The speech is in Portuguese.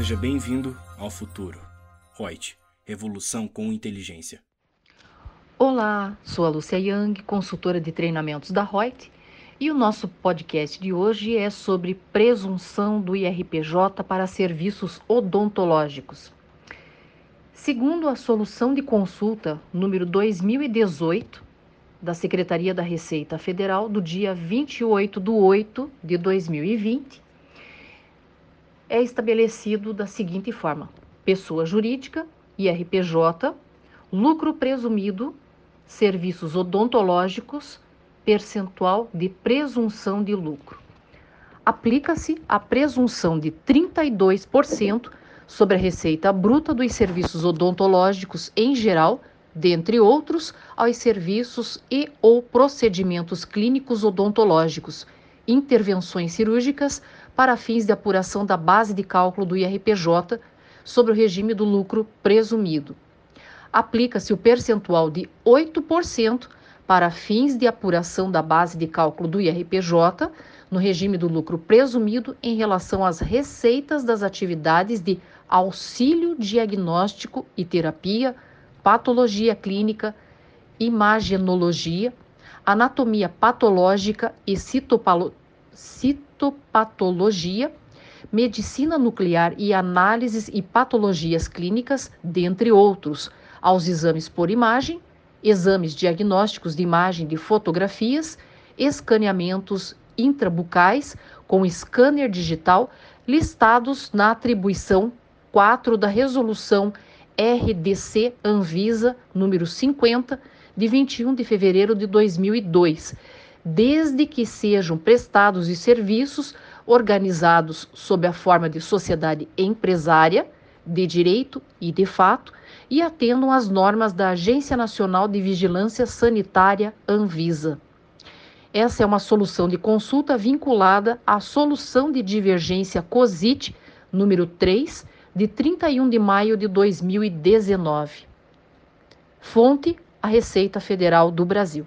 Seja bem-vindo ao futuro. Reut, revolução com inteligência. Olá, sou a Lúcia Yang, consultora de treinamentos da Reut, e o nosso podcast de hoje é sobre presunção do IRPJ para serviços odontológicos. Segundo a solução de consulta número 2018 da Secretaria da Receita Federal do dia 28 de 8 de 2020, é estabelecido da seguinte forma: pessoa jurídica, IRPJ, lucro presumido, serviços odontológicos, percentual de presunção de lucro. Aplica-se a presunção de 32% sobre a receita bruta dos serviços odontológicos em geral, dentre outros, aos serviços e ou procedimentos clínicos odontológicos, intervenções cirúrgicas para fins de apuração da base de cálculo do IRPJ sobre o regime do lucro presumido. Aplica-se o percentual de 8% para fins de apuração da base de cálculo do IRPJ no regime do lucro presumido em relação às receitas das atividades de auxílio diagnóstico e terapia, patologia clínica, imagenologia, anatomia patológica e citopatologia, medicina nuclear e análises e patologias clínicas, dentre outros, aos exames por imagem, exames diagnósticos de imagem de fotografias, escaneamentos intrabucais com scanner digital listados na atribuição 4 da Resolução RDC Anvisa número 50 de 21 de fevereiro de 2002, desde que sejam prestados os serviços organizados sob a forma de sociedade empresária, de direito e de fato, e atendam às normas da Agência Nacional de Vigilância Sanitária Anvisa. Essa é uma solução de consulta vinculada à solução de divergência COSIT número 3 de 31 de maio de 2019. Fonte: a Receita Federal do Brasil.